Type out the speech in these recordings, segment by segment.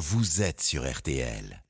vous êtes sur RTL.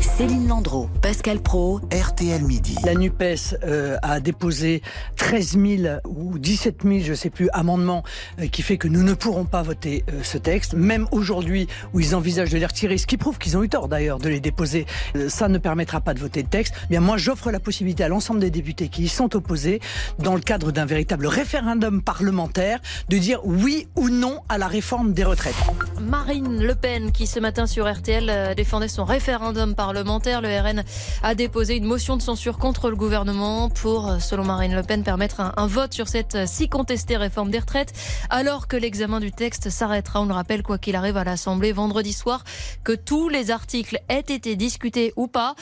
Céline Landreau, Pascal Pro, RTL Midi. La NUPES euh, a déposé 13 000 ou 17 000, je ne sais plus, amendements euh, qui fait que nous ne pourrons pas voter euh, ce texte. Même aujourd'hui où ils envisagent de les retirer, ce qui prouve qu'ils ont eu tort d'ailleurs de les déposer, ça ne permettra pas de voter le texte. Eh bien moi j'offre la possibilité à l'ensemble des députés qui y sont opposés, dans le cadre d'un véritable référendum parlementaire, de dire oui ou non à la réforme des retraites. Marine Le Pen qui ce matin sur RTL défendait son référendum parlementaire le RN a déposé une motion de censure contre le gouvernement pour, selon Marine Le Pen, permettre un, vote sur cette si contestée réforme des retraites, alors que l'examen du texte s'arrêtera, on le rappelle, quoi qu'il arrive à l'Assemblée vendredi soir, que tous les articles aient été discutés ou pas.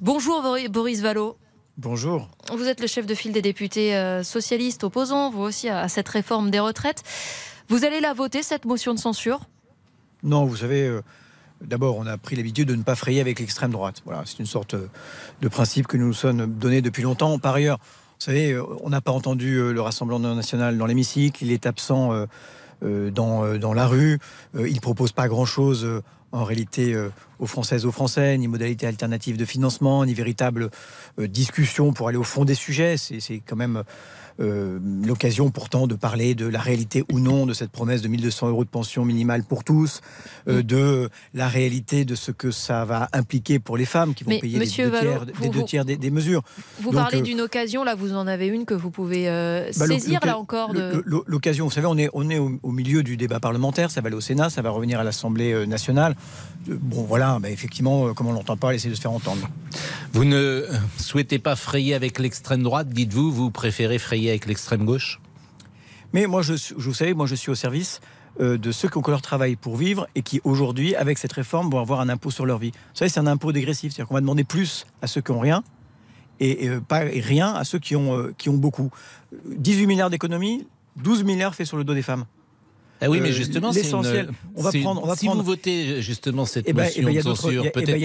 Bonjour Boris Vallot. Bonjour. Vous êtes le chef de file des députés euh, socialistes opposants, vous aussi, à cette réforme des retraites. Vous allez la voter, cette motion de censure? Non, vous savez, euh, D'abord, on a pris l'habitude de ne pas frayer avec l'extrême droite. Voilà, c'est une sorte euh, de principe que nous nous sommes donnés depuis longtemps. Par ailleurs, vous savez, euh, on n'a pas entendu euh, le Rassemblement national dans l'hémicycle. Il est absent dans, dans la rue. Il ne propose pas grand-chose en réalité aux Françaises, aux Français, ni modalité alternative de financement, ni véritable discussion pour aller au fond des sujets. C'est quand même euh, l'occasion pourtant de parler de la réalité ou non de cette promesse de 1200 euros de pension minimale pour tous, euh, de la réalité de ce que ça va impliquer pour les femmes qui vont payer les deux, tiers, des, mesures. Vous parlez euh, d'une occasion, là vous en avez une que vous pouvez bah, saisir là encore. L'occasion, vous savez, on est, on est au, milieu du débat parlementaire, ça va aller au Sénat, ça va revenir à l'Assemblée nationale. Bon voilà, bah, effectivement, comme on l'entend pas, essayer de se faire entendre. Vous ne souhaitez pas frayer avec l'extrême droite, dites-vous, vous préférez frayer avec l'extrême gauche? Mais moi, je, vous savez, moi, je suis au service euh, de ceux qui ont leur travail pour vivre et qui, aujourd'hui, avec cette réforme, vont avoir un impôt sur leur vie. Vous savez, c'est un impôt dégressif. C'est-à-dire qu'on va demander plus à ceux qui n'ont rien et, euh, pas rien à ceux qui ont, euh, qui ont beaucoup. 18 milliards d'économies, 12 milliards faits sur le dos des femmes. Ah oui, mais justement, l'essentiel. On va prendre. On va si vous votez justement cette eh ben, eh ben, motion de censure, peut-être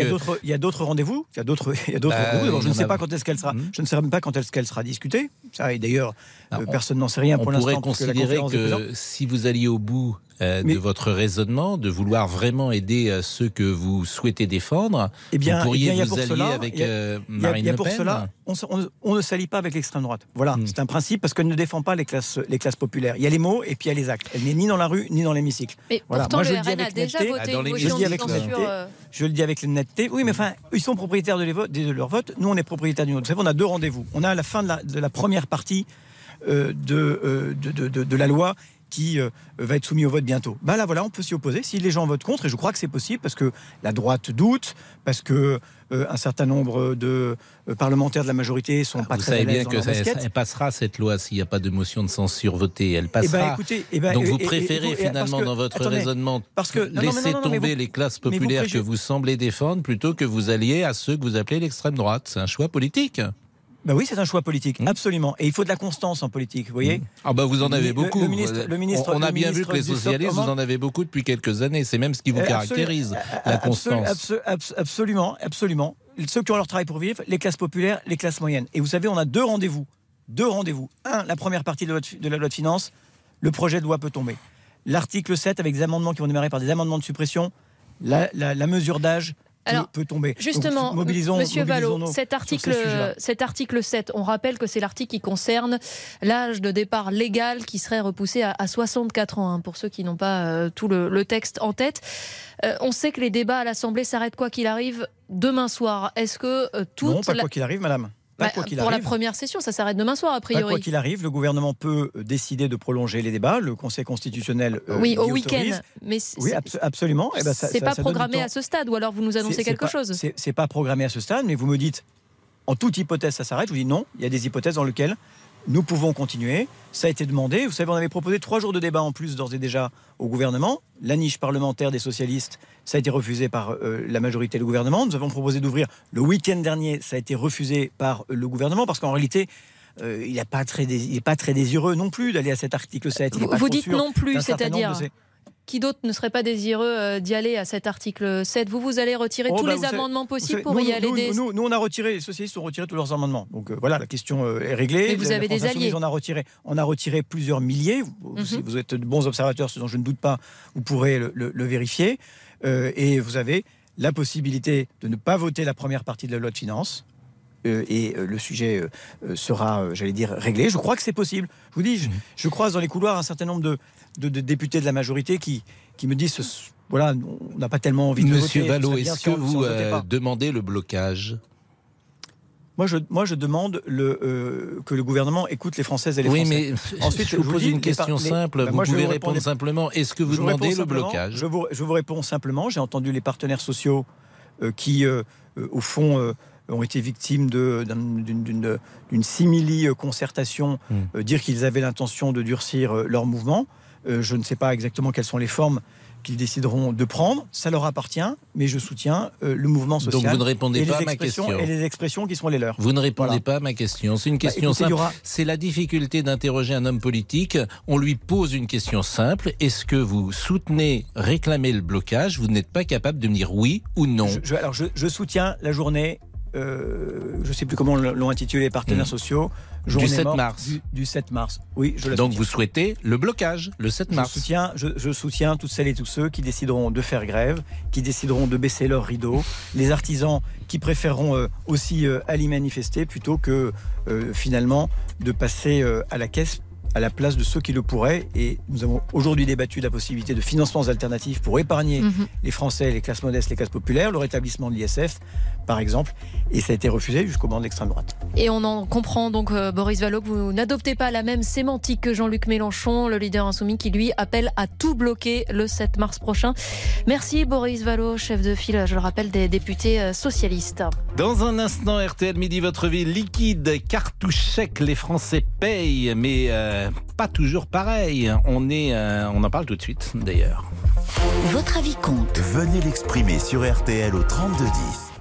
Il y a d'autres rendez-vous. Il y a d'autres. Il y a d'autres. Bah, je ne sais pas quand est-ce qu'elle sera. Hmm. Je ne sais même pas quand est-ce qu'elle sera discutée. Ça, et d'ailleurs, euh, personne n'en sait rien pour l'instant. On pourrait considérer que, si vous alliez au bout euh, de votre raisonnement, de vouloir vraiment aider euh, ceux que vous souhaitez défendre, eh bien, vous pourriez eh vous allier avec Marine Le Pen. Pour cela, on, ne s'allie pas avec l'extrême droite. Voilà, hmm. c'est un principe parce qu'elle ne défend pas les classes, les classes populaires. Il y a les mots et puis il y a les actes. Elle n'est ni dans la rue ni dans l'hémicycle. Mais voilà. pourtant, Moi, je le, RN a déjà voté une motion de censure. Je le dis avec netteté. Oui, mais enfin, ils sont propriétaires de, de leur vote. Nous, on est propriétaires du nôtre. Vous savez, on a deux rendez-vous. On a la fin de la, de la première partie euh, de, de, de, la loi qui euh, va être soumis au vote bientôt. Ben là, voilà, on peut s'y opposer. Si les gens votent contre, et je crois que c'est possible, parce que la droite doute, parce que euh, un certain nombre de parlementaires de la majorité sont ah, pas très Vous savez bien que ça, passera cette loi s'il n'y a pas de motion de censure votée. Elle eh ben, passera. Eh ben, Donc vous préférez finalement dans votre raisonnement parce que, laisser tomber les classes populaires que vous semblez défendre plutôt que vous alliez à ceux que vous appelez l'extrême droite. C'est un choix politique. Ben oui, c'est un choix politique, mmh. absolument. Et il faut de la constance en politique, vous voyez mmh. Ah bah vous en avez beaucoup. Le, ministre, le ministre, on, a bien vu que les socialistes, vous en avez beaucoup depuis quelques années. C'est même ce qui vous euh, caractérise, la constance. absolument, absolument. Ceux qui ont leur travail pour vivre, les classes populaires, les classes moyennes. Et vous savez, on a deux rendez-vous. Deux rendez-vous. Un, la première partie de la loi de, finances, le projet de loi peut tomber. L'article 7, avec des amendements qui vont démarrer par des amendements de suppression, la mesure d'âge alors, peut, tomber. Justement, Monsieur Vallot, cet article, cet article 7, on rappelle que c'est l'article qui concerne l'âge de départ légal qui serait repoussé à, 64 ans, hein, pour ceux qui n'ont pas euh, tout le, texte en tête. Euh, on sait que les débats à l'Assemblée s'arrêtent quoi qu'il arrive demain soir. Est-ce que euh, tout... Non, pas quoi qu'il arrive, madame. Bah, pour la première session, ça s'arrête demain soir, a priori. quoi qu'il arrive, le gouvernement peut euh, décider de prolonger les débats. Le Conseil constitutionnel. Euh, oui, au week-end. Mais oui, absolument. Eh ben, c'est pas programmé à ce stade, ou alors vous nous annoncez quelque chose? C'est pas programmé à ce stade, mais vous me dites, en toute hypothèse, ça s'arrête. Je vous dis non. Il y a des hypothèses dans lesquelles nous pouvons continuer. Ça a été demandé. Vous savez, on avait proposé trois jours de débat en plus d'ores et déjà au gouvernement. La niche parlementaire des socialistes, ça a été refusé par euh, la majorité du gouvernement. Nous avons proposé d'ouvrir le week-end dernier. Ça a été refusé par le gouvernement parce qu'en réalité, euh, il n'est pas, très pas très désireux non plus d'aller à cet article 7. vous, dites non plus, c'est-à-dire qui d'autre ne serait pas désireux euh, d'y aller à cet article 7 Vous, vous allez retirer oh, tous bah, les amendements possibles pour y aller nous, nous, on a retiré, les socialistes ont retiré tous leurs amendements. Donc euh, voilà, la question euh, est réglée. Mais vous avez des alliés. On a, retiré, on a retiré plusieurs milliers. Vous, mhm. Si vous êtes de bons observateurs, ce dont je ne doute pas, vous pourrez le, vérifier. et vous avez la possibilité de ne pas voter la première partie de la loi de finances. Et le sujet sera, j'allais dire, réglé. Je crois que c'est possible. Je vous dis, je, mhm. je, croise dans les couloirs un certain nombre de, de, députés de la majorité qui, qui me disent voilà, on n'a pas tellement envie de Monsieur voter. Monsieur Vallot, est-ce que vous euh, demandez le blocage? Moi je, moi, je demande le, euh, que le gouvernement écoute les Françaises et les Français. Oui, mais Ensuite, je vous pose une question simple. Bah, vous pouvez répondre simplement. Est-ce que vous demandez le blocage? je vous, je vous, réponds simplement. J'ai entendu les partenaires sociaux euh, qui, au fond, ont été victimes d'une simili-concertation hmm. dire qu'ils avaient l'intention de durcir leur mouvement. je ne sais pas exactement quelles sont les formes qu'ils décideront de prendre. Ça leur appartient, mais je soutiens euh, le mouvement social. Donc vous ne répondez pas à ma question. Et les expressions qui sont les leurs. Vous ne répondez pas à ma question. C'est une bah, question simple. C'est la difficulté d'interroger un homme politique. On lui pose une question simple. Est-ce que vous soutenez réclamer le blocage? Vous n'êtes pas capable de me dire oui ou non. alors je soutiens la journée euh, je ne sais plus comment l'ont intitulé les partenaires hmm. sociaux. Du 7 mars. Du, 7 mars. Oui, je Donc vous souhaitez le blocage le 7 mars. Je soutiens, je, soutiens toutes celles et tous ceux qui décideront de faire grève, qui décideront de baisser leurs rideaux, les artisans qui préféreront euh, aussi euh, aller manifester plutôt que finalement de passer à la caisse à la place de ceux qui le pourraient. Et nous avons aujourd'hui débattu de la possibilité de financements alternatifs pour épargner mhm. les Français, les classes modestes, les classes populaires, le rétablissement de l'ISF, par exemple. Et ça a été refusé jusqu'au banc de l'extrême droite. Et on en comprend donc, euh, Boris Vallaud, que vous n'adoptez pas la même sémantique que Jean-Luc Mélenchon, le leader insoumis, qui lui appelle à tout bloquer le 7 mars prochain. Merci Boris Vallaud, chef de file, je le rappelle, des députés euh, socialistes. Dans un instant, RTL Midi, votre vie liquide, cartouche chèque, les Français payent, mais euh, pas toujours pareil. On, est, on en parle tout de suite, d'ailleurs. Votre avis compte. Venez l'exprimer sur RTL au 3210.